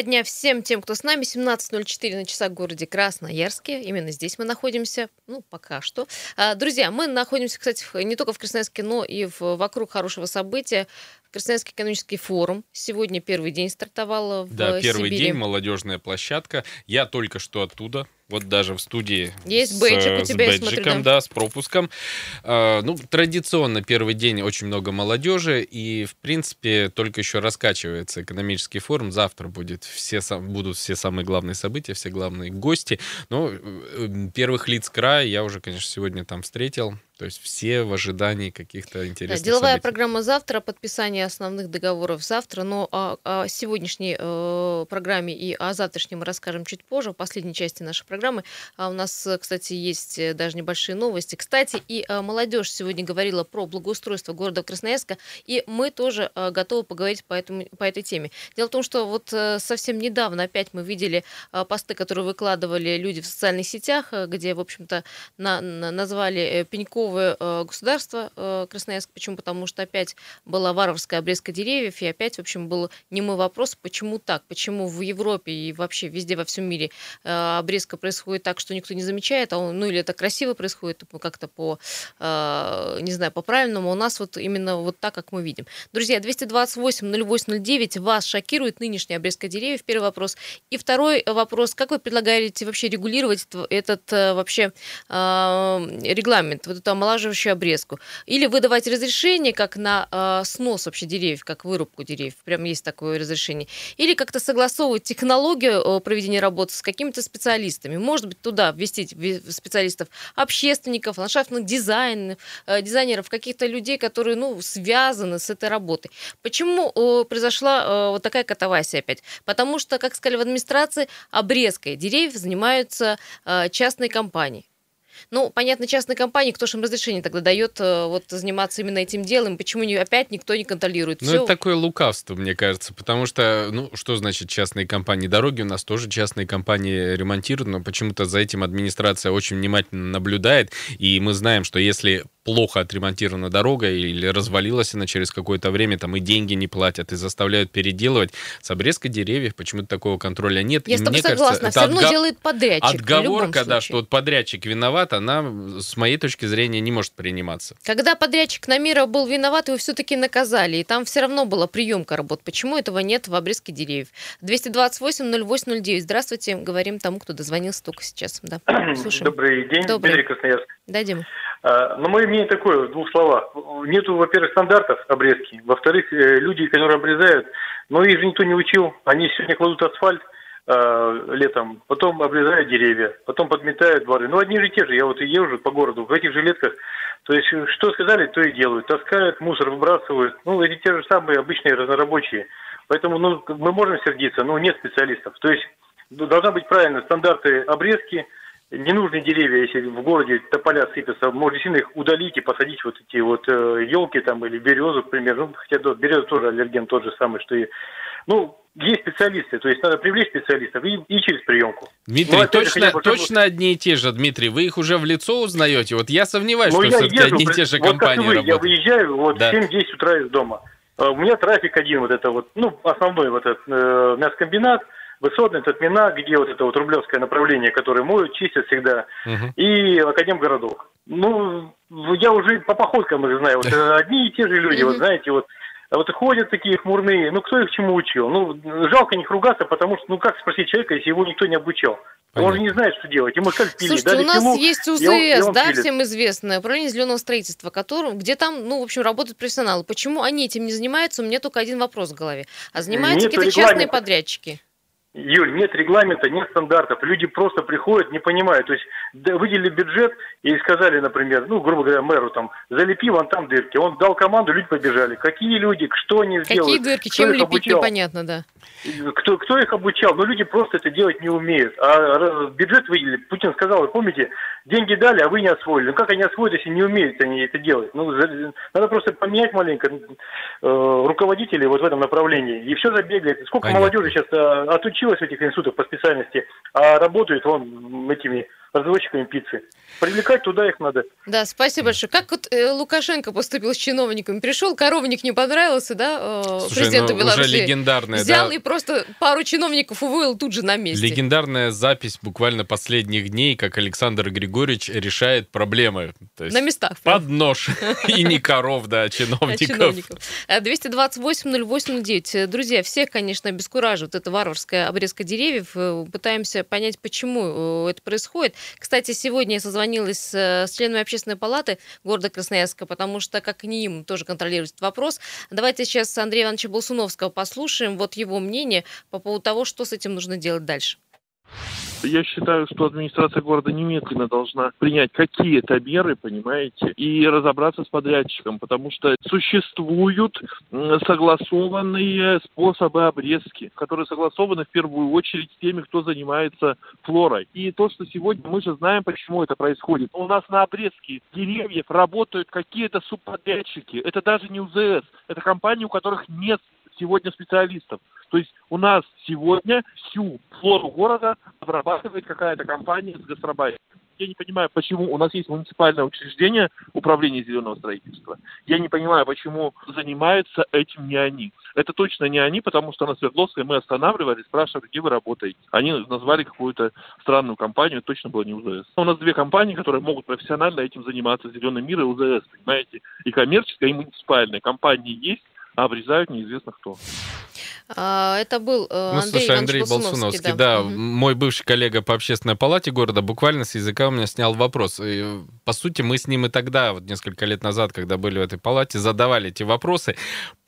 Доброго дня всем тем, кто с нами. 17.04 на часах в городе Красноярске. Именно здесь мы находимся, ну, пока что. А, друзья, мы находимся, кстати, не только в Красноярске, но и вокруг хорошего события. Красноярский экономический форум. Сегодня первый день стартовал в Да, первый Сибири. день, молодежная площадка. Я только что оттуда, вот даже в студии. Есть с, бейджик у с тебя, я смотрю, бейджиком, да, с пропуском. А, ну, традиционно первый день очень много молодежи, и, в принципе, только еще раскачивается экономический форум. Завтра будет все, будут все самые главные события, все главные гости. Но э, первых лиц края я уже, конечно, сегодня там встретил. То есть все в ожидании каких-то Да, интересных деловая событий. программа завтра, подписание основных договоров завтра, но о, о сегодняшней э, программе и о завтрашнем мы расскажем чуть позже, в последней части нашей программы. А у нас, э, кстати, есть э, даже небольшие новости. Кстати, и э, молодежь сегодня говорила про благоустройство города Красноярска, и мы тоже готовы поговорить по, этому, по этой теме. Дело в том, что вот совсем недавно опять мы видели посты, которые выкладывали люди в социальных сетях, где, в общем-то, на- на- назвали Пеньковое государство Красноярск. Почему? Потому что опять была варварская обрезка деревьев, и опять, в общем, был немой вопрос, почему так, почему в Европе и вообще везде во всем мире обрезка происходит так, что никто не замечает, а он, ну или это красиво происходит ну, как-то по, э, не знаю, по правильному, у нас вот именно вот так, как мы видим. Друзья, 228-08-09, вас шокирует нынешняя обрезка деревьев, первый вопрос. И второй вопрос, как вы предлагаете вообще регулировать этот э, вообще э, регламент, вот эту омолаживающую обрезку? Или выдавать разрешение как на э, снос вообще деревьев, как вырубку деревьев, прям есть такое разрешение? Или как-то согласовывать технологию э, проведения работы с какими-то специалистами? Может быть, туда ввести специалистов, общественников, ландшафтных дизайн, э, дизайнеров, каких-то людей, которые, ну, связаны с этой работой. Почему произошла э, вот такая катавасия опять? Потому что, как сказали в администрации, обрезкой деревьев занимаются э, частные компании. Ну, понятно, частные компании, кто же им разрешение тогда дает э, вот заниматься именно этим делом? Почему не, опять никто не контролирует? Ну, Всё- это такое лукавство, мне кажется, потому что, ну, что значит частные компании? Дороги у нас тоже частные компании ремонтируют, но почему-то за этим администрация очень внимательно наблюдает, и мы знаем, что если плохо отремонтирована дорога или развалилась она через какое-то время, там и деньги не платят, и заставляют переделывать. С обрезкой деревьев почему-то такого контроля нет. Я И с тобой мне кажется, согласна, это все равно делает подрядчик. Отговорка, да, что вот подрядчик виноват, она, с моей точки зрения, не может приниматься. Когда подрядчик Намира был виноват, его все-таки наказали, и там все равно была приемка работ. Почему этого нет в обрезке деревьев? 228-08-09. Здравствуйте, говорим тому, кто дозвонился только сейчас. Да, слушаем. Добрый день, Добрый. Дмитрий Красноярск. Да, Дима? А, Ну, мое мнение такое, в двух словах. Нету, во-первых, стандартов обрезки. Во-вторых, э, люди, которые обрезают, но их же никто не учил. Они сегодня кладут асфальт э, летом, потом обрезают деревья, потом подметают дворы. Ну, одни же те же. Я вот и езжу по городу в этих жилетках. То есть, э, что сказали, то и делают. Таскают, мусор выбрасывают. Ну, эти те же самые обычные разнорабочие. Поэтому, ну, мы можем сердиться, но нет специалистов. То есть, должна быть правильно стандарты обрезки, ненужные деревья, если в городе тополя сыпятся, можно действительно их удалить и посадить вот эти вот елки там или березу, к примеру. Ну, хотя да, береза тоже аллерген тот же самый, что и... Ну, есть специалисты, то есть надо привлечь специалистов и, и через приемку. Дмитрий, Ну, же, точно, бы, точно одни и те же, Дмитрий. Вы их уже в лицо узнаете? Вот я сомневаюсь, Ну, что я все-таки одни и те же вот как и компании вы, я работают. выезжаю вот Да. в 7-10 утра из дома. А У меня трафик один, вот это вот, ну, основной вот этот э, мясокомбинат, высотный, Татмина, где вот это вот рублевское направление, которое моют, чистят всегда, Мгм. и Академгородок. Ну, я уже по походкам уже знаю, вот э, одни и те же люди, вот знаете, вот а вот ходят такие хмурные, ну кто их чему учил? Ну, жалко них ругаться, потому что, ну как спросить человека, если его никто не обучал? Он Понятно. же не знает, что делать. Ему как пили, Слушайте, дали у нас пилу, есть и он- и УЗС, он да, пилит. всем известное, управление зеленого строительства, которым, где там, ну, в общем, работают профессионалы. Почему они этим не занимаются? У меня только один вопрос в голове. А занимаются какие-то частные подрядчики? Юль, нет регламента, нет стандартов. Люди просто приходят, не понимают. То есть да, выделили бюджет и сказали, например, ну, грубо говоря, мэру там, залепи вон там дырки. Он дал команду, люди побежали. Какие люди, что они Какие сделают? дырки, чем лепить, обучал? непонятно, да. Кто, кто их обучал? Ну, люди просто это делать не умеют. А бюджет выделили. Путин сказал, вы помните, деньги дали, а вы не освоили. Ну, как они освоят, если не умеют они это делать? Ну, надо просто поменять маленько э, руководителей вот в этом направлении. И все забегает. Сколько Понятно. молодежи сейчас э, отучилось в этих институтах по специальности, а работают вон этими разводчиками пиццы. Привлекать туда их надо. Да, спасибо большое. Как вот э, Лукашенко поступил с чиновниками? Пришел, коровник не понравился, да, э, Слушай, президенту ну, Беларуси? Уже легендарная, Взял да? и просто пару чиновников уволил тут же на месте. Легендарная запись буквально последних дней, как Александр Григорьевич решает проблемы. То есть на местах. Под нож. И не коров, да, а чиновников. 228-08-09. Э, Друзья, всех, конечно, обескураживает эта варварская обрезка деревьев. Э, пытаемся понять, почему это происходит. Кстати, сегодня я созвонилась созвонилась э, с членами общественной палаты города Красноярска, потому что, как не им, тоже контролирует этот вопрос. Давайте сейчас Андрея Ивановича Болсуновского послушаем, вот его мнение по поводу того, что с этим нужно делать дальше. Я считаю, что администрация города немедленно должна принять какие-то меры, понимаете, и разобраться с подрядчиком, потому что существуют согласованные способы обрезки, которые согласованы в первую очередь с теми, кто занимается флорой. И то, что сегодня мы же знаем, почему это происходит. У нас на обрезке деревьев работают какие-то субподрядчики. Это даже не УЗС, это компании, у которых нет сегодня специалистов. То есть у нас сегодня всю флору города обрабатывает какая-то компания с гастробайтом. Я не понимаю, почему у нас есть муниципальное учреждение управления зеленого строительства. Я не понимаю, почему занимаются этим не они. Это точно не они, потому что на Свердловской мы останавливали, спрашивали, где вы работаете. Они назвали какую-то странную компанию, точно было не УЗС. У нас две компании, которые могут профессионально этим заниматься, Зеленый мир и УЗС, понимаете? И коммерческая, и муниципальная. Компании есть, а обрезают неизвестно кто. А, это был э, ну, Андрей, слушай, Андрей Болсуновский, да, да угу. мой бывший коллега по общественной палате города буквально с языка у меня снял вопрос. И, по сути, мы с ним и тогда, вот несколько лет назад, когда были в этой палате, задавали эти вопросы.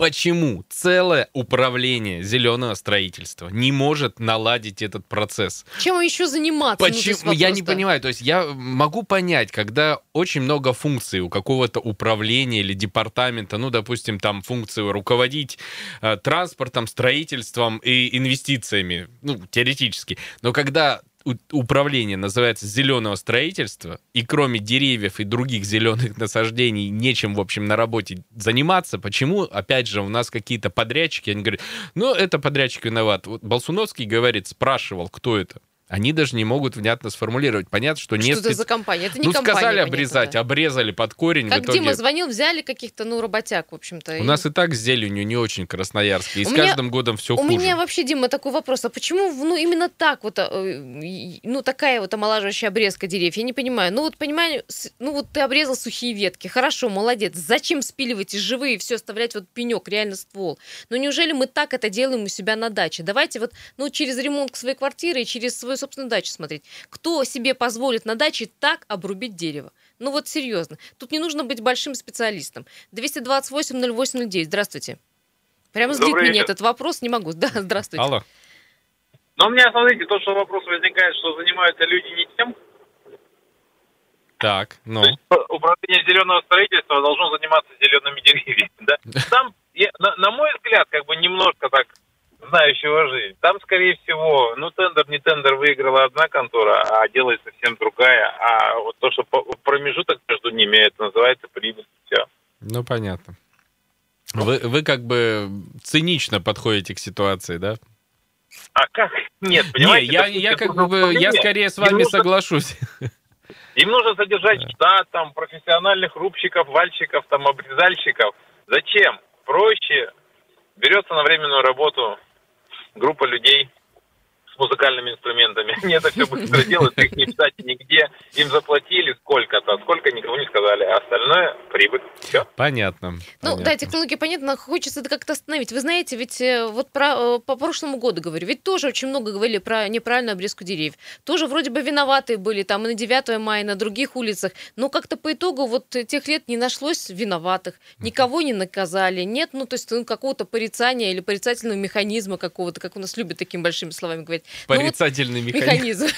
Почему целое управление зеленого строительства не может наладить этот процесс? Чем еще заниматься? Ну, Почему? Ну, я не понимаю. То есть я могу понять, когда очень много функций у какого-то управления или департамента, ну, допустим, там функции руководить э, транспортом, строительством и инвестициями, ну, теоретически. Но когда управление называется зеленого строительства, и кроме деревьев и других зеленых насаждений нечем, в общем, на работе заниматься, почему, опять же, у нас какие-то подрядчики, они говорят, ну, это подрядчик виноват. Вот Болсуновский говорит, спрашивал, кто это они даже не могут внятно сформулировать. Понятно, что, нет... Что это за компания? Это не ну, компания. сказали обрезать, да. обрезали под корень. Как итоге... Дима звонил, взяли каких-то, ну, работяг, в общем-то. У и... нас и так с зеленью не очень красноярский. И у с меня... каждым годом все у хуже. У меня вообще, Дима, такой вопрос. А почему, ну, именно так вот, э, ну, такая вот омолаживающая обрезка деревьев? Я не понимаю. Ну, вот, понимаю, ну, вот ты обрезал сухие ветки. Хорошо, молодец. Зачем спиливать из живые и все оставлять вот пенек, реально ствол? Ну, неужели мы так это делаем у себя на даче? Давайте вот, ну, через ремонт своей квартиры и через свою собственную дачу смотреть смотреть. Кто себе позволит на даче так обрубить дерево? Ну вот серьезно. Тут не нужно быть большим специалистом. 228-08-09. Здравствуйте. Прямо сбит меня этот вопрос, не могу. Да, здравствуйте. Алло. Но у меня, смотрите, то, что вопрос возникает, что занимаются люди не тем. Так, ну. управление зеленого строительства должно заниматься зелеными деревьями, да? Там, я, на, на мой взгляд, как бы немножко так знающего жизнь. Там, скорее всего, ну, тендер, не тендер, выиграла одна контора, а делает совсем другая. А вот то, что промежуток между ними, это называется прибыль. Все. Ну, понятно. Вы, вы как бы цинично подходите к ситуации, да? А как? Нет, понимаете? Не, я, я как бы, я скорее с вами нужно, соглашусь. Им нужно содержать штат, там, профессиональных рубщиков, вальщиков, там, обрезальщиков. Зачем? Проще берется на временную работу группа людей с музыкальными инструментами. Они это все быстро делают, их не писать нигде. Им заплатили сколько-то, сколько никому не сказали, а остальное прибыль. Все. Понятно. Ну понятно. да, технологии понятно, хочется это как-то остановить. Вы знаете, ведь э, вот про, э, по прошлому году говорю, ведь тоже очень много говорили про неправильную обрезку деревьев. Тоже вроде бы виноватые были там и на 9 мая, и на других улицах. Но как-то по итогу вот тех лет не нашлось виноватых. Никого не наказали. Нет, ну то есть ну, какого-то порицания или порицательного механизма какого-то, как у нас любят такими большими словами говорить. Порицательный ну, вот механизм.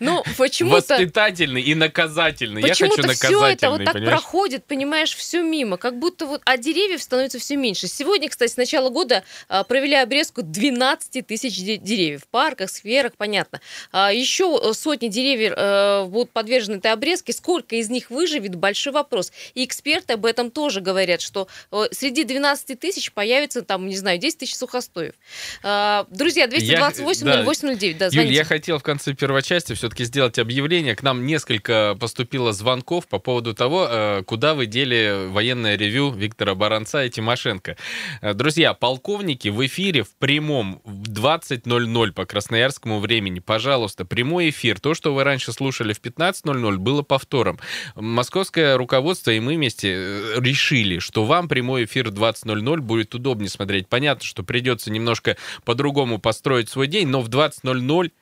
Ну, почему-то... Воспитательный и наказательный. Я хочу наказательный, все это вот так понимаешь? проходит, понимаешь, все мимо. Как будто вот... А деревьев становится все меньше. Сегодня, кстати, с начала года а, провели обрезку 12 тысяч деревьев. В парках, скверах, понятно. А, еще э, сотни деревьев а, будут подвержены этой обрезке. Сколько из них выживет? Большой вопрос. И эксперты об этом тоже говорят, что а, среди 12 тысяч появится там, не знаю, 10 тысяч сухостоев. А, друзья, 228 08 809, да, Юль, я хотел в конце первой части все-таки сделать объявление. К нам несколько поступило звонков по поводу того, э, куда вы дели военное ревю Виктора Баранца и Тимошенко. Э, Друзья, полковники в эфире в прямом в 20.00 по красноярскому времени. Пожалуйста, прямой эфир. То, что вы раньше слушали в 15.00, было повтором. Московское руководство и мы вместе э, решили, что вам прямой эфир в 20.00 будет удобнее смотреть. Понятно, что придется немножко по-другому построить свой день, но в 20.00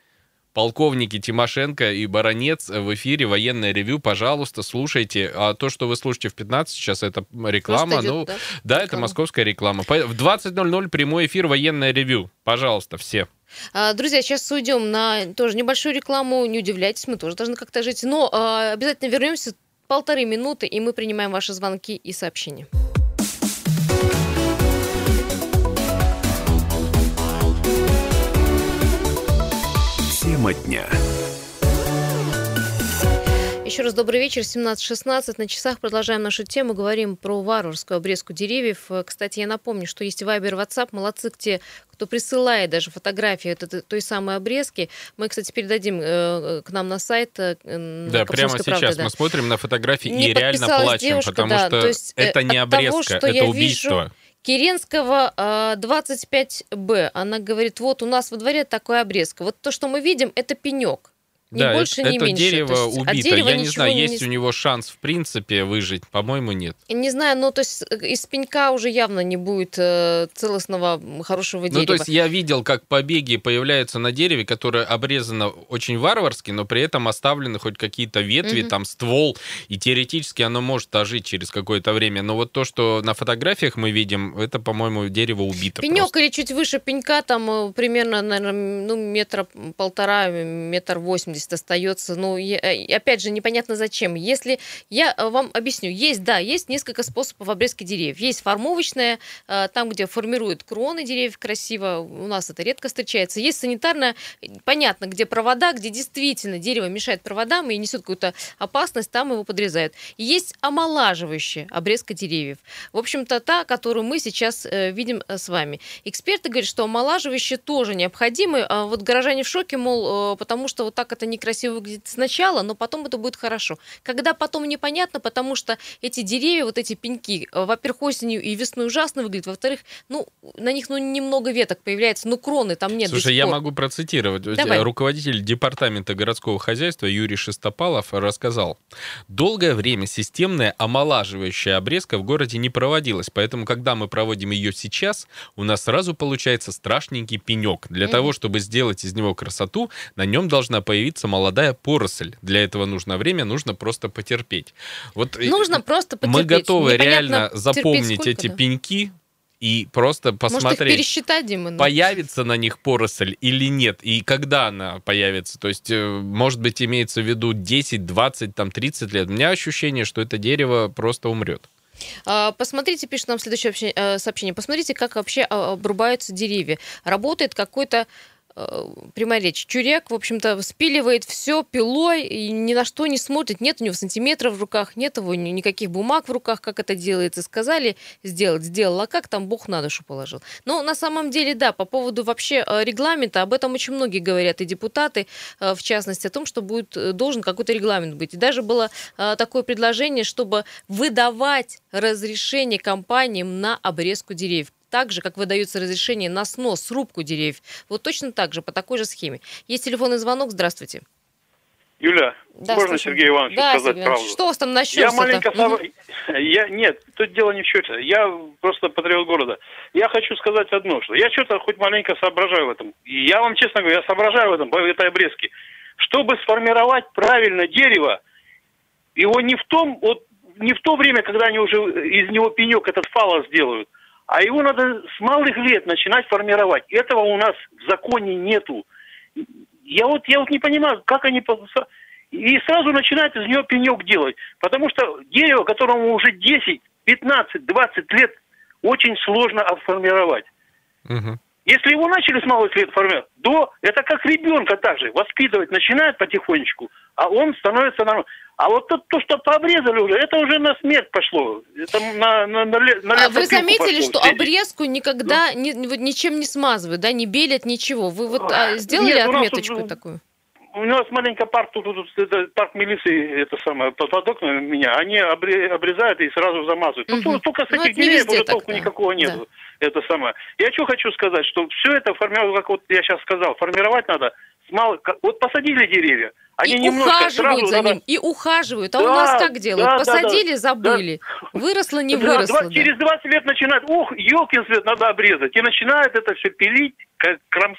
полковники Тимошенко и Баранец в эфире военное ревю. Пожалуйста, слушайте. А то, что вы слушаете в 15, сейчас это реклама. Просто идет, ну, да, да, это реклама. московская реклама. В 20.00 прямой эфир военное ревю. Пожалуйста, все. А, Друзья, сейчас уйдем на тоже небольшую рекламу. Не удивляйтесь, мы тоже должны как-то жить. Но а, обязательно вернемся полторы минуты, и мы принимаем ваши звонки и сообщения. Тема дня. Еще раз добрый вечер, 17.16 на часах. Продолжаем нашу тему. Говорим про варварскую обрезку деревьев. Кстати, я напомню, что есть Вайбер, WhatsApp. Молодцы те, кто присылает даже фотографии этой- той самой обрезки. Мы, кстати, передадим э, к нам на сайт. э, на Да, прямо «Комсомольской сейчас правде», да. мы смотрим на фотографии Не и реально плачем, девушка, потому да, что то есть, э, это не того, обрезка, что это я убийство. Керенского э, 25Б. Она говорит, вот у нас во дворе такая обрезка. Вот то, что мы видим, это пенек. Ни да, больше, это, ни это меньше. дерево есть убито. дерева Я не знаю, не- есть у него шанс в принципе выжить. По-моему, нет. Не знаю, ну то есть э, из пенька уже явно не будет э, целостного хорошего дерева. Ну, то есть я видел, как побеги появляются на дереве, которое обрезано очень варварски, но при этом оставлены хоть какие-то ветви, Мгм. там ствол, и теоретически оно может ожить через какое-то время. Но вот то, что на фотографиях мы видим, это, по-моему, дерево убито. Пенек просто. или чуть выше пенька, там э, примерно, наверное, ну, метра полтора, метр восемьдесят остается. Ну, э, опять же, непонятно зачем. Если я э, вам объясню, есть, да, есть несколько способов обрезки деревьев. Есть формовочная, э, там, где формируют кроны деревьев красиво, у нас это редко встречается. Есть санитарная, понятно, где провода, где действительно дерево мешает проводам и несет какую-то опасность, там его подрезают. И есть омолаживающая обрезка деревьев. В общем-то, та, которую мы сейчас видим с вами. Эксперты говорят, что омолаживающие тоже необходимы. А вот горожане в шоке, мол, потому что вот так это некрасиво выглядит сначала, но потом это будет хорошо. Когда потом непонятно, потому что эти деревья, вот эти пеньки, э, во-первых, осенью и весной ужасно выглядят, во-вторых, ну, на них ну, немного веток появляется, ну, кроны там нет Слушай, я могу процитировать. Давай. Руководитель департамента городского хозяйства Юрий Шестопалов рассказал. Долгое время системная омолаживающая обрезка в городе не проводилась, поэтому, когда мы проводим ее сейчас, у нас сразу получается страшненький пенек. Для Мгм. того, чтобы сделать из него красоту, на нем должна появиться молодая поросль. Для этого нужно время, нужно просто потерпеть. Вот э, Нужно просто потерпеть. мы готовы Непонятно реально запомнить сколько, эти да. пеньки и просто Может, их посмотреть пересчитать, Дима? ну? появится на них поросль или нет, и когда она появится. То есть, э, может быть, имеется в виду 10, 20, там, 30 лет. У меня ощущение, что это дерево просто умрет. А, Посмотрите, пишет нам следующее обще- э, сообщение. Посмотрите, как вообще а, обрубаются деревья. Работает какой-то э, прямая речь. Чурек, в общем-то, спиливает все пилой и ни на что не смотрит. Нет у него сантиметров в руках, нет его ни- никаких бумаг в руках, как это делается. Сказали сделать, сделал, а как там Бог на душу положил. Но на самом деле, да, по поводу вообще э, регламента, об этом очень многие говорят, и депутаты, э, в частности, о том, что будет, э, должен какой-то регламент быть. И даже было э, такое предложение, чтобы выдавать разрешение компаниям на обрезку деревьев. Так же, как выдается разрешение на снос, срубку деревьев. Вот точно так же, по такой же схеме. Есть телефонный звонок. Здравствуйте. Юля, Да, можно слушаем. Сергею Ивановичу да, сказать Сергей правду? Что у вас там насчет? Я маленько... соб- Я... Нет, тут дело не в счете. Я просто патриот города. Я хочу сказать одно, что я что-то хоть маленько соображаю в этом. И я вам честно говорю, я соображаю в этом, в этой обрезке. Чтобы сформировать правильно дерево, его не в том, вот не в то время, когда они уже из него пенек этот фалос сделают, а его надо с малых лет начинать формировать. Этого у нас в законе нету. Я вот, я вот не понимаю, как они... И сразу начинают из него пенек делать. Потому что дерево, которому уже 10, 15, 20 лет, очень сложно отформировать. Мгм. Если его начали с малых лет формировать, до, это как ребенка также, воспитывать начинает потихонечку, а он становится нормальным. А вот то, то, что пообрезали уже, это уже на смерть пошло. Это на, на, на, на А вы заметили, пошло. что обрезку никогда ни- вот ничем не смазывают, да, не белят ничего. Вы вот а, сделали Нет, нас отметочку тут, такую? У нас маленько парк, тут, тут, это парк милиции, это самое, под, окнами меня, они обре- обрезают и сразу замазывают. Ну, Мгм. то- только с Ну, этих деревьев уже так, толку да. никакого нет. Это самое. Я что хочу сказать, что все это формировать, как вот я сейчас сказал, формировать надо с мал- как- Вот посадили деревья, они и немножко ухаживают сразу за надо- ним, и ухаживают. А у Да, нас как делают? да, да, Посадили, да. забыли. Выросло, не Да, выросло. два- да. Через 20 лет начинают, ух, елкин свет надо обрезать. И начинают это все пилить, как- кромсать,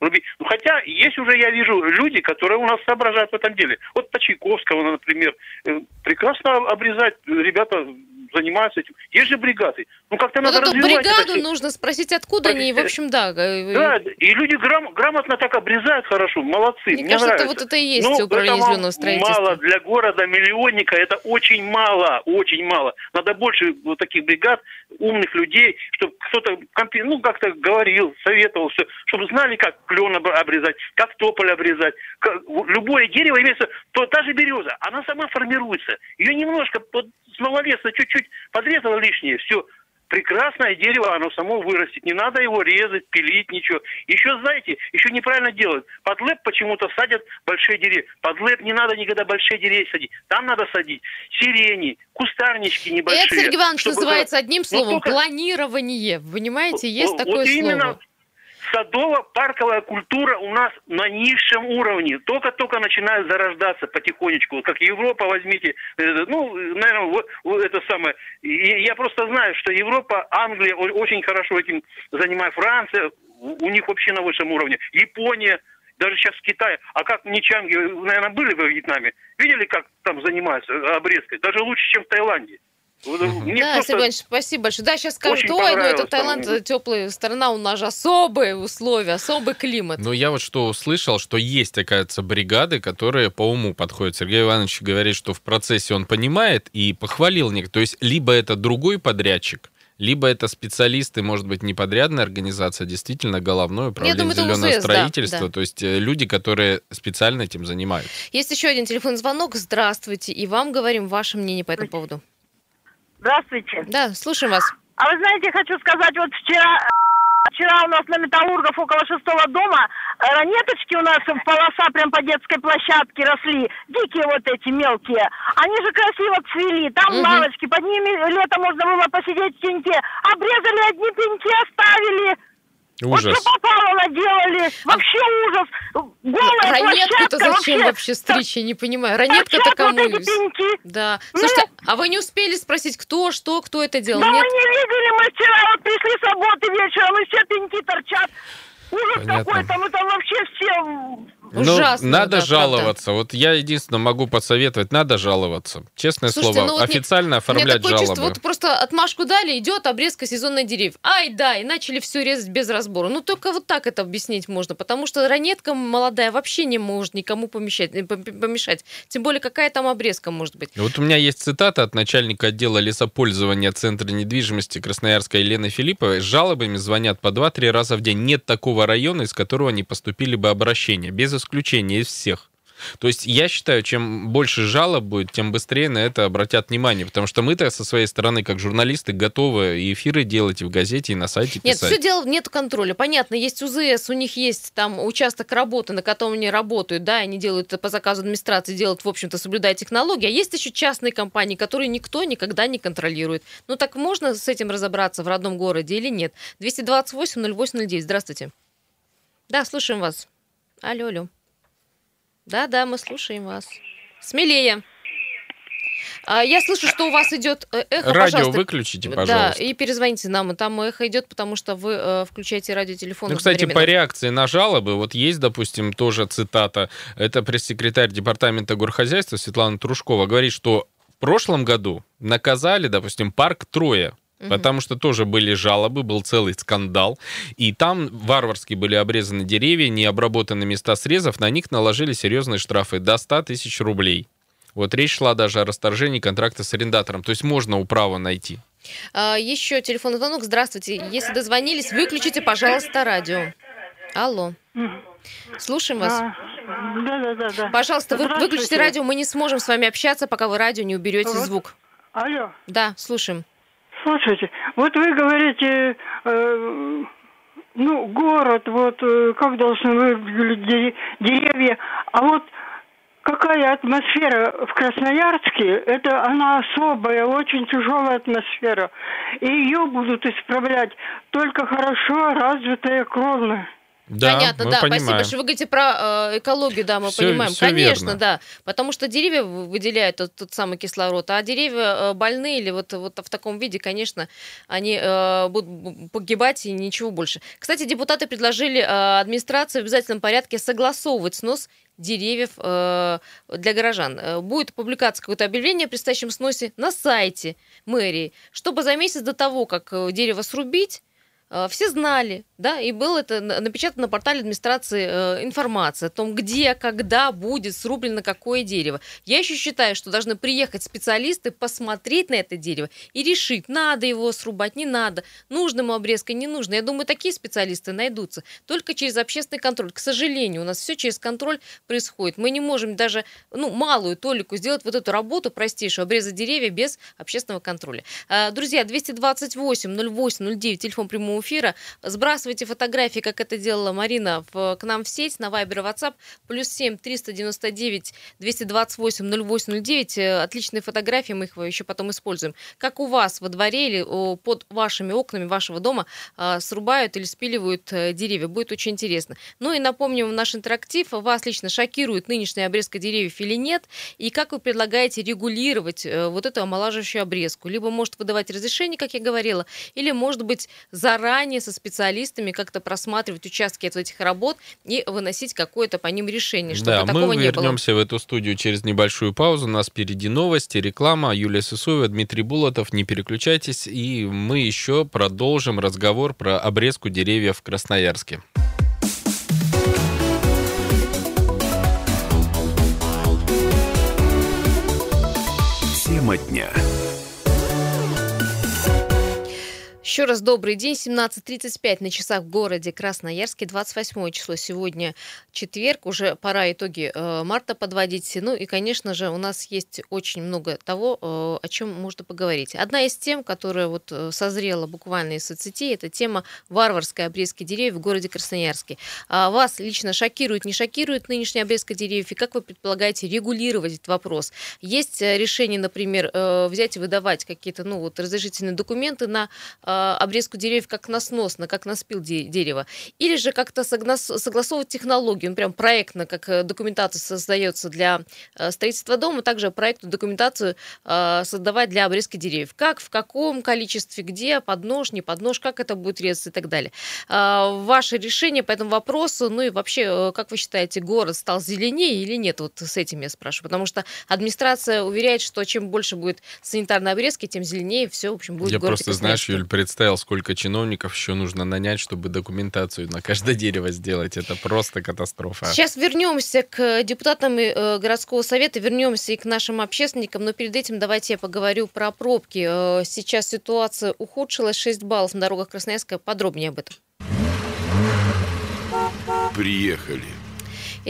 рубить. Ну, хотя есть уже, я вижу, люди, которые у нас соображают в этом деле. Вот по Чайковскому, например, э, прекрасно обрезать, ребята занимаются этим. Есть же бригады. Ну, как-то Вот надо эту развивать это бригаду всё. нужно спросить, откуда они, в общем, да. э, Да, и люди грам- грамотно так обрезают хорошо, молодцы. Мне Мне, кажется, это нравится. вот это и есть Ну, управление это зеленого строительства. Мало для города-миллионника, это очень мало, очень мало. Надо больше вот таких бригад, умных людей, чтобы кто-то, ну, как-то говорил, советовал, все, чтобы знали, как клен об- обрезать, как тополь обрезать. Как- любое дерево имеется, то та же береза, она сама формируется. Ее немножко под, с малолеса чуть-чуть подрезала лишнее, все. Прекрасное дерево, оно само вырастет. Не надо его резать, пилить, ничего. Еще, знаете, еще неправильно делают. Под лэп почему-то садят большие деревья. Под лэп не надо никогда большие деревья садить. Там надо садить сирени, кустарнички небольшие. это, Сергей Иванович, чтобы называется одним Ну, словом только- планирование. Понимаете, есть вот такое именно слово. Садово-парковая культура у нас на низшем уровне. Только-только начинает зарождаться потихонечку. Как Европа, возьмите. э, Ну, наверное, вот, это самое. Я просто знаю, что Европа, Англия очень хорошо этим занимается. Франция, у них вообще на высшем уровне. Япония, даже сейчас в Китае. А как ничанги, наверное, были во Вьетнаме? Видели, как там занимаются обрезкой? Даже лучше, чем в Таиланде. Вот, мне Да, просто- Сергей Иванович, спасибо большое. Да, сейчас скажут, ой, ну это Таиланд, там. это теплая страна, у нас же особые условия, особый климат. Но я вот что услышал, что есть, оказывается, бригады, которые по уму подходят. Сергей Иванович говорит, что в процессе он понимает и похвалил них. То есть либо это другой подрядчик, либо это специалисты, может быть, не подрядная организация, а действительно головное управление думаю, это зеленого УЗС, да, строительства. да. То есть э, люди, которые специально этим занимаются. Есть еще один телефонный звонок. Здравствуйте. И вам говорим ваше мнение по этому поводу. Здравствуйте. Да, слушаем вас. А вы знаете, хочу сказать, вот вчера, вчера у нас на Металлургов около шестого дома э, ранеточки у нас в полоса прям по детской площадке росли. Дикие вот эти мелкие. Они же красиво цвели. Там Мгм. лавочки, под ними летом можно было посидеть в теньке. Обрезали одни пеньки, оставили. Вот Ужас. что попало наделали. Вообще ужас. Голая Ранетку-то зачем вообще стричь, я не понимаю. Ранетка-то кому? вот эти пеньки. Да. Ну, Слушайте, а вы не успели спросить, кто, что, кто это делал? Да Нет? мы не видели, мы вчера вот пришли с работы вечером, и все пеньки торчат. Ужас Понятно. какой, там это вообще все... Ну, Ужасно, надо да, жаловаться. Вот я единственное могу посоветовать, надо жаловаться. Честное Слушайте, слово, ну вот официально меня оформлять такое жалобы. чувство, вот просто отмашку дали, идет обрезка сезонных деревьев. Ай, да, и начали все резать без разбора. Ну, только вот так это объяснить можно, потому что ранетка молодая вообще не может никому помещать, э, пом- помешать. Тем более, какая там обрезка может быть. Вот у меня есть цитата от начальника отдела лесопользования Центра недвижимости Красноярска Елены Филипповой. С жалобами звонят по 2-3 раза в день. Нет такого района, из которого не поступили бы обращения. Без исключения, из всех. То есть я считаю, чем больше жалоб будет, тем быстрее на это обратят внимание. Потому что мы-то со своей стороны, как журналисты, готовы и эфиры делать и в газете, и на сайте Нет, писать. все дело нет контроля. Понятно, есть УЗС, у них есть там участок работы, на котором они работают, да, они делают по заказу администрации, делают, в общем-то, соблюдая технологии. А есть еще частные компании, которые никто никогда не контролирует. Ну так можно с этим разобраться в родном городе или нет? 228-08-09, здравствуйте. Да, слушаем вас. Алло, алло. Да-да, мы слушаем вас. Смелее. А, я слышу, что у вас идет э, эхо, Радио пожалуйста. выключите, Да, пожалуйста. и перезвоните нам, там эхо идет, потому что вы э, включаете радиотелефон. Ну, кстати, по реакции на жалобы, вот есть, допустим, тоже цитата, это пресс-секретарь департамента горхозяйства Светлана Трушкова говорит, что в прошлом году наказали, допустим, парк Троя, Потому что тоже были жалобы, был целый скандал. И там варварски были обрезаны деревья, не обработаны места срезов, на них наложили серьезные штрафы до 100 тысяч рублей. Вот речь шла даже о расторжении контракта с арендатором. То есть можно управу найти. А, еще телефонный звонок. Здравствуйте. Если дозвонились, выключите, пожалуйста, радио. Алло. Слушаем вас. А, да, да, да, да. Пожалуйста, вы, выключите радио. Мы не сможем с вами общаться, пока вы радио не уберете Вот. звук. Алло, Да, слушаем. Слушайте, вот вы говорите, э, ну, город, вот э, как должны выглядеть де- деревья, а вот какая атмосфера в Красноярске, это она особая, очень тяжелая атмосфера. И ее будут исправлять только хорошо развитые кроны. Да, Понятно, мы да. понимаем. Спасибо, что вы говорите про э, экологию, да, мы Всё- понимаем. всё Конечно, верно. да. Потому что деревья вы- выделяют тот, тот самый кислород, а деревья э, больные или вот, вот в таком виде, конечно, они э, будут погибать и ничего больше. Кстати, депутаты предложили э, администрации в обязательном порядке согласовывать снос деревьев э, для горожан. Э, Будет публикация какое-то объявление о предстоящем сносе на сайте мэрии, чтобы за месяц до того, как э, дерево срубить, все знали, да, и было это на- напечатано на портале администрации э, информация о том, где, когда будет срублено какое дерево. Я еще считаю, что должны приехать специалисты, посмотреть на это дерево и решить, надо его срубать, не надо, нужно ему обрезка, не нужно. Я думаю, такие специалисты найдутся только через общественный контроль. К сожалению, у нас все через контроль происходит. Мы не можем даже, ну, малую толику сделать вот эту работу простейшую, обрезать деревья без общественного контроля. А, Друзья, 228 08 09, телефон прямого эфира. Сбрасывайте фотографии, как это делала Марина, в, к нам в сеть на Viber и WhatsApp. Плюс 7 399 228 08 09. Э, Отличные фотографии, мы их еще потом используем. Как у вас во дворе или под вашими окнами вашего дома а, срубают или спиливают э, деревья. Будет очень интересно. Ну и напомним наш интерактив. Вас лично шокирует нынешняя обрезка деревьев или нет? И как вы предлагаете регулировать э, вот эту омолаживающую обрезку? Либо может выдавать разрешение, как я говорила, или может быть заранее со специалистами как-то просматривать участки от этих работ и выносить какое-то по ним решение, чтобы Да, такого мы не было. вернемся в эту студию через небольшую паузу. У нас впереди новости, реклама. Юлия Сысоева, Дмитрий Булатов. Не переключайтесь. И мы еще продолжим разговор про обрезку деревьев в Красноярске. Тема дня. Еще раз добрый день. 17.35 на часах в городе Красноярске. 28 число сегодня четверг. Уже пора итоги э, марта подводить. Ну и, конечно же, у нас есть очень много того, э, о чем можно поговорить. Одна из тем, которая вот э, созрела буквально из соцсетей, это тема варварской обрезки деревьев в городе Красноярске. А вас лично шокирует, не шокирует нынешняя обрезка деревьев? И как вы предполагаете регулировать этот вопрос? Есть решение, например, взять и выдавать какие-то ну, вот, разрешительные документы на обрезку деревьев как на снос, на как на спил де- дерева. Или же как-то согласовывать технологию, ну, прям проектно, как э, документация создается для э, строительства дома, также проектную документацию э, создавать для обрезки деревьев. Как, в каком количестве, где, под нож, не под нож, как это будет резаться и так далее. Ваше решение по этому вопросу, ну и вообще, как вы считаете, город стал зеленее или нет? Вот с этим я спрашиваю. Потому что администрация уверяет, что чем больше будет санитарной обрезки, тем зеленее все, в общем, будет Я в городе просто, знаешь. Юль, представил, сколько чиновников еще нужно нанять, чтобы документацию на каждое дерево сделать. Это просто катастрофа. Сейчас вернемся к депутатам э, городского совета, вернемся и к нашим общественникам, но перед этим давайте я поговорю про пробки. Э, Сейчас ситуация ухудшилась, 6 баллов на дорогах Красноярска. Подробнее об этом. Приехали.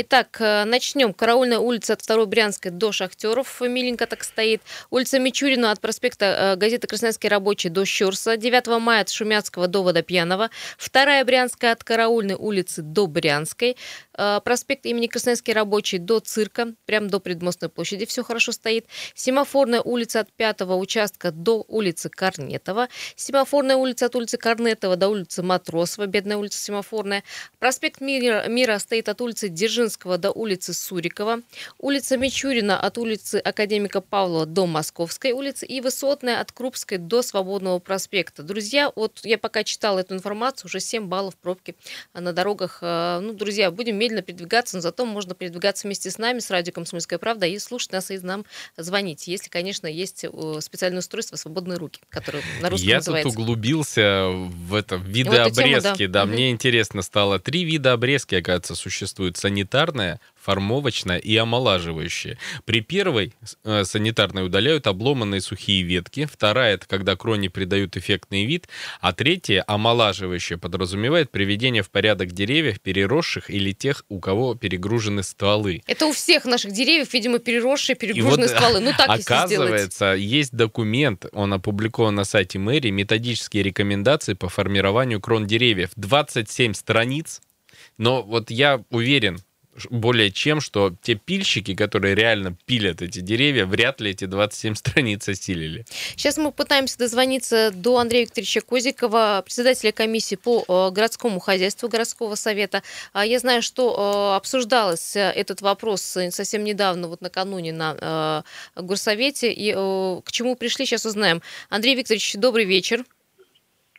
Итак, э, начнем. Караульная улица от 2 Брянской до Шахтеров. Миленько так стоит. Улица Мичурина от проспекта э, газеты «Красноярский рабочий» до Щурса. 9 мая от Шумяцкого до Водопьянова. Вторая Брянская от Караульной улицы до Брянской. Э, Проспект имени Красноярский рабочий до Цирка. Прям до Предмостной площади все хорошо стоит. Семафорная улица от 5 участка до улицы Корнетова. Семафорная улица от улицы Корнетова до улицы Матросова. Бедная улица Семафорная. Проспект Мира, Мира стоит от улицы Дзержинского до улицы Сурикова. Улица Мичурина от улицы Академика Павлова до Московской улицы. И Высотная от Крупской до Свободного проспекта. Друзья, вот я пока читала эту информацию, уже 7 баллов пробки а, на дорогах. Э, Ну, друзья, будем медленно передвигаться, но зато можно передвигаться вместе с нами, с радио «Комсомольская правда», и слушать нас, и нам звонить, если, конечно, есть э, специальное устройство «Свободные руки», которое на русском Я называется. тут углубился в это в виды В эту тему, да. Да, Мгм. мне интересно стало. Три вида обрезки, оказывается, существуют. Санитарная, формовочная и омолаживающая. При первой э, санитарной удаляют обломанные сухие ветки, вторая это когда крони придают эффектный вид, а третья омолаживающая подразумевает приведение в порядок деревьев, переросших или тех, у кого перегружены стволы. Это у всех наших деревьев, видимо, переросшие, перегруженные вот, стволы. Ну так Оказывается, есть документ, он опубликован на сайте мэрии, методические рекомендации по формированию крон деревьев. 27 страниц, но вот я уверен, более чем, что те пильщики, которые реально пилят эти деревья, вряд ли эти 27 страниц осилили. Сейчас мы пытаемся дозвониться до Андрея Викторовича Козикова, председателя комиссии по э, городскому хозяйству городского совета. А я знаю, что э, обсуждался этот вопрос совсем недавно, вот накануне на э, горсовете, и к чему пришли, сейчас узнаем. Андрей Викторович, добрый вечер.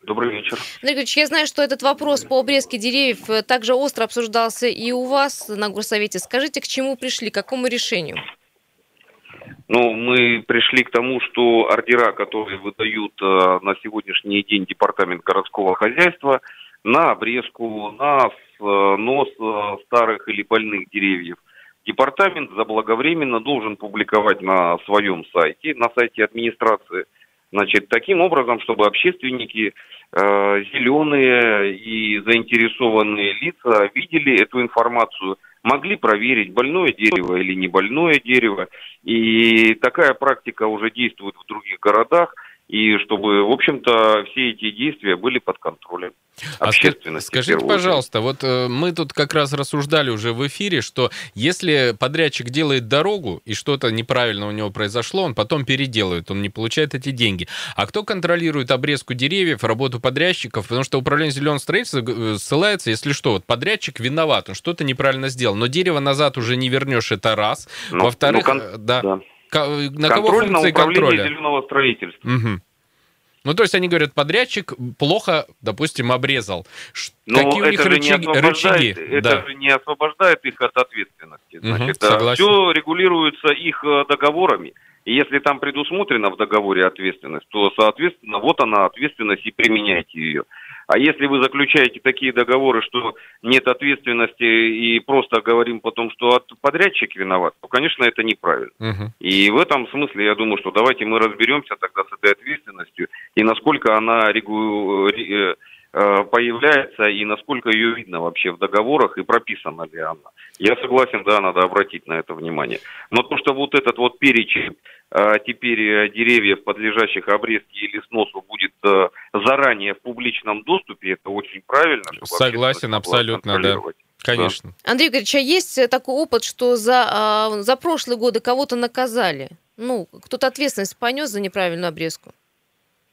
Добрый вечер. Андрей Григорьевич, я знаю, что этот вопрос по обрезке деревьев э, также остро обсуждался и у вас на горсовете. Скажите, к чему пришли, к какому решению? Ну, мы пришли к тому, что ордера, которые выдают э, на сегодняшний день Департамент городского хозяйства на обрезку, на снос э, старых или больных деревьев, департамент заблаговременно должен публиковать на своем сайте, на сайте администрации – Значит, таким образом, чтобы общественники, э, зеленые и заинтересованные лица видели эту информацию, могли проверить, больное дерево или не больное дерево. И такая практика уже действует в других городах – и чтобы, в общем-то, все эти действия были под контролем общественности. А скажите, пожалуйста, вот э, мы тут как раз рассуждали уже в эфире, что если подрядчик делает дорогу и что-то неправильно у него произошло, он потом переделывает, он не получает эти деньги. А кто контролирует обрезку деревьев, работу подрядчиков? Потому что управление зеленого строительства э, ссылается, если что, вот подрядчик виноват, он что-то неправильно сделал, но дерево назад уже не вернешь, это раз. Ну, Во-вторых, ну, кон... Э, да. да. На кого Контроль функции на контроля? зеленого строительства. Угу. Ну, то есть они говорят, подрядчик плохо, допустим, обрезал. Но Какие у них рычаги? рычаги? Это да. же не освобождает их от ответственности. Значит, угу, все регулируется их э, договорами. И если там предусмотрена в договоре ответственность, то, соответственно, вот она ответственность и применяйте ее. А если вы заключаете такие договоры, что нет ответственности и просто говорим потом, что подрядчик виноват, то, конечно, это неправильно. Угу. И в этом смысле я думаю, что давайте мы разберемся тогда с этой ответственностью и насколько она регу... Э, э, появляется и насколько ее видно вообще в договорах и прописана ли она. Я согласен, да, надо обратить на это внимание. Но то, что вот этот вот перечень а теперь э, деревьев, подлежащих обрезке или сносу, будет э, заранее в публичном доступе, это очень правильно. Согласен, абсолютно, да. Конечно. Да. Андрей Григорьевич, а есть э, такой опыт, что за, а, за прошлые годы кого-то наказали? Ну, кто-то ответственность понес за неправильную обрезку?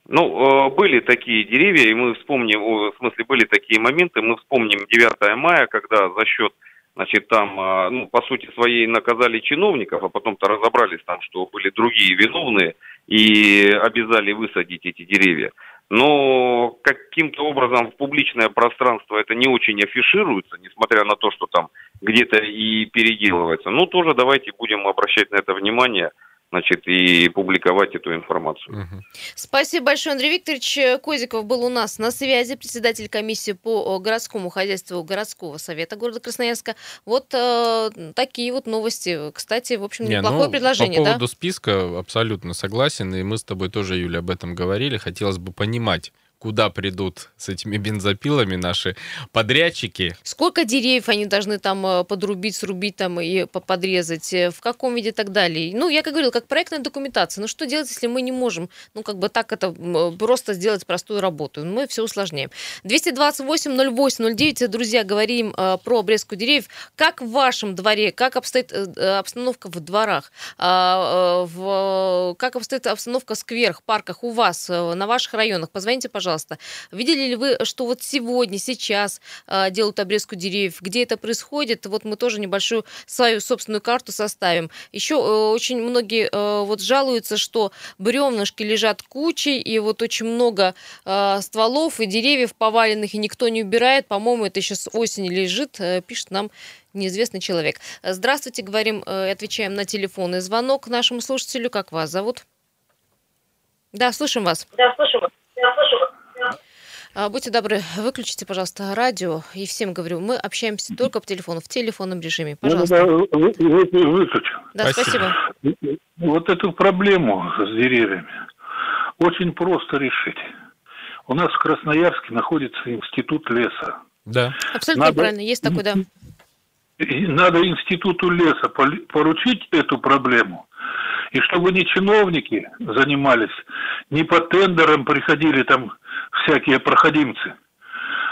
Ну, были такие деревья, и мы вспомним, в смысле, были такие моменты, мы вспомним 9 мая, когда за счет значит, там, а, ну, по сути своей наказали чиновников, а потом-то разобрались там, что были другие виновные и обязали высадить эти деревья. Но каким-то образом в публичное пространство это не очень афишируется, несмотря на то, что там где-то и переделывается. Ну, тоже давайте будем обращать на это внимание – значит, и публиковать эту информацию. Угу. Спасибо большое, Андрей Викторович. Козиков был у нас на связи, председатель комиссии по городскому хозяйству городского совета города Красноярска. Вот э, такие вот новости. Кстати, в общем, неплохое Не, ну, предложение. По поводу да? списка абсолютно согласен, и мы с тобой тоже, Юля, об этом говорили. Хотелось бы понимать, куда придут с этими бензопилами наши подрядчики. Сколько деревьев они должны там э, подрубить, срубить там и подрезать, э, в каком виде и так далее. Ну, я как говорил, как проектная документация. Ну, что делать, если мы не можем, ну, как бы так это просто сделать простую работу? Мы все усложняем. 228-08-09, друзья, говорим э, про обрезку деревьев. Как в вашем дворе, как обстоит обстановка в дворах, а, в, как обстоит обстановка в скверах, парках у вас, на ваших районах? Позвоните, пожалуйста пожалуйста, видели ли вы, что вот сегодня, сейчас э, делают обрезку деревьев? Где это происходит? Вот мы тоже небольшую свою собственную карту составим. Еще э, очень многие э, вот жалуются, что бревнышки лежат кучей, и вот очень много э, стволов и деревьев поваленных, и никто не убирает. По-моему, это еще с осени лежит, э, пишет нам неизвестный человек. Здравствуйте, говорим, отвечаем на телефонный звонок нашему слушателю. Как вас зовут? Да, слушаем вас. Да, слушаем. А, будьте добры, выключите, пожалуйста, радио. И всем говорю, мы общаемся только по телефону, в телефонном режиме. Пожалуйста. Ну, да, вы, вы, выключу. Да, спасибо. спасибо. Вот эту проблему с деревьями очень просто решить. У нас в Красноярске находится институт леса. Да. Абсолютно Надо... правильно, есть такой, да. Надо институту леса поручить эту проблему, и чтобы не чиновники занимались, не по тендерам приходили там всякие проходимцы,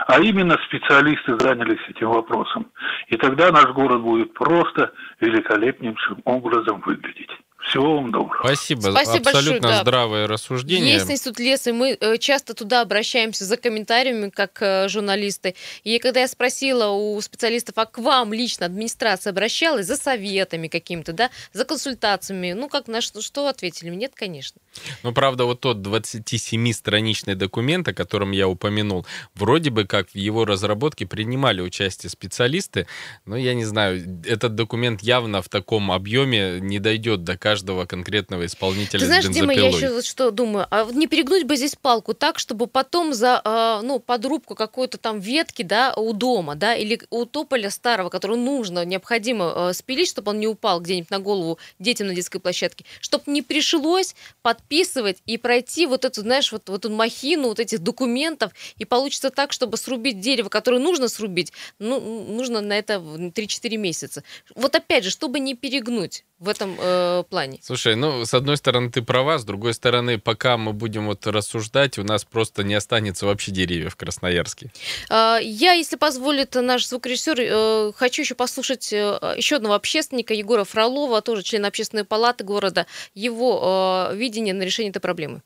а именно специалисты занялись этим вопросом. И тогда наш город будет просто великолепнейшим образом выглядеть. Всего вам доброго. Спасибо. Спасибо Абсолютно большое, здравое рассуждение. Есть институт леса, и мы э, часто туда обращаемся за комментариями, как э, журналисты. И когда я спросила у специалистов, а к вам лично администрация обращалась за советами какими-то, да, за консультациями, ну, как на что, что ответили? Нет, конечно. Ну, правда, вот тот 27-страничный документ, о котором я упомянул, вроде бы как в его разработке принимали участие специалисты, но я не знаю, этот документ явно в таком объеме не дойдет до каждого каждого конкретного исполнителя Ты знаешь, Дима, я еще что думаю, а не перегнуть бы здесь палку так, чтобы потом за а, ну, подрубку какой-то там ветки, да, у дома, да, или у тополя старого, который нужно, необходимо а, спилить, чтобы он не упал где-нибудь на голову детям на детской площадке, чтобы не пришлось подписывать и пройти вот эту, знаешь, вот, вот эту махину вот этих документов, и получится так, чтобы срубить дерево, которое нужно срубить, ну, нужно на это 3-4 месяца. Вот опять же, чтобы не перегнуть в этом э, плане. Слушай, ну, с одной стороны, ты права, с другой стороны, пока мы будем вот рассуждать, у нас просто не останется вообще деревьев в Красноярске. Э, я, если позволит наш звукорежиссер, э, хочу еще послушать э, еще одного общественника, Егора Фролова, тоже члена общественной палаты города, его э, видение на решение этой проблемы.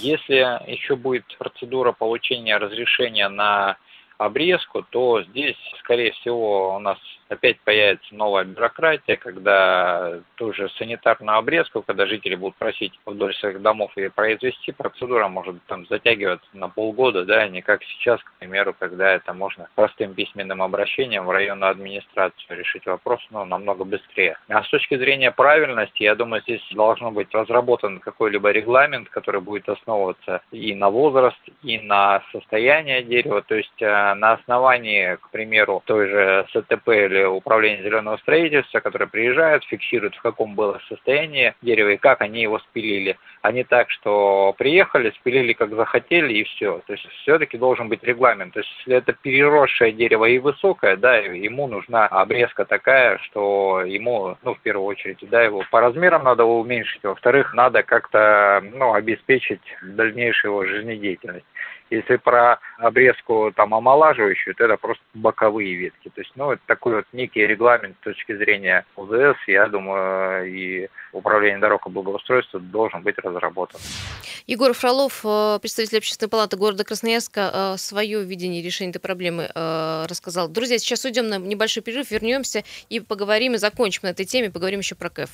Если еще будет процедура получения разрешения на обрезку, то здесь, скорее всего, у нас опять появится новая бюрократия, когда ту же санитарную обрезку, когда жители будут просить вдоль своих домов ее произвести, процедура может там затягиваться на полгода, да, не как сейчас, к примеру, когда это можно простым письменным обращением в районную администрацию решить вопрос, ну, намного быстрее. А с точки зрения правильности, я думаю, здесь должно быть разработан какой-либо регламент, который будет основываться и на возраст, и на состояние дерева, то есть э, на основании, к примеру, той же СТП или управления зеленого строительства, которые приезжают, фиксируют, в каком было состоянии дерево и как они его спилили. А не так, что приехали, спилили как захотели и все. То есть все-таки должен быть регламент. То есть если это переросшее дерево и высокое, да, ему нужна обрезка такая, что ему, ну, в первую очередь, да, его по размерам надо уменьшить, во-вторых, надо как-то, ну, обеспечить дальнейшую его жизнедеятельность. Если про обрезку там омолаживающую, то это просто боковые ветки. То есть, ну, это такой вот некий регламент с точки зрения УЗС, я думаю, и управление дорог и благоустройства должен быть разработан. Егор Фролов, э, представитель общественной палаты города Красноярска, э, свое видение решения этой проблемы э, рассказал. Друзья, сейчас уйдем на небольшой перерыв, вернемся и поговорим, и закончим на этой теме, поговорим еще про КЭФ.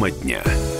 Тема дня.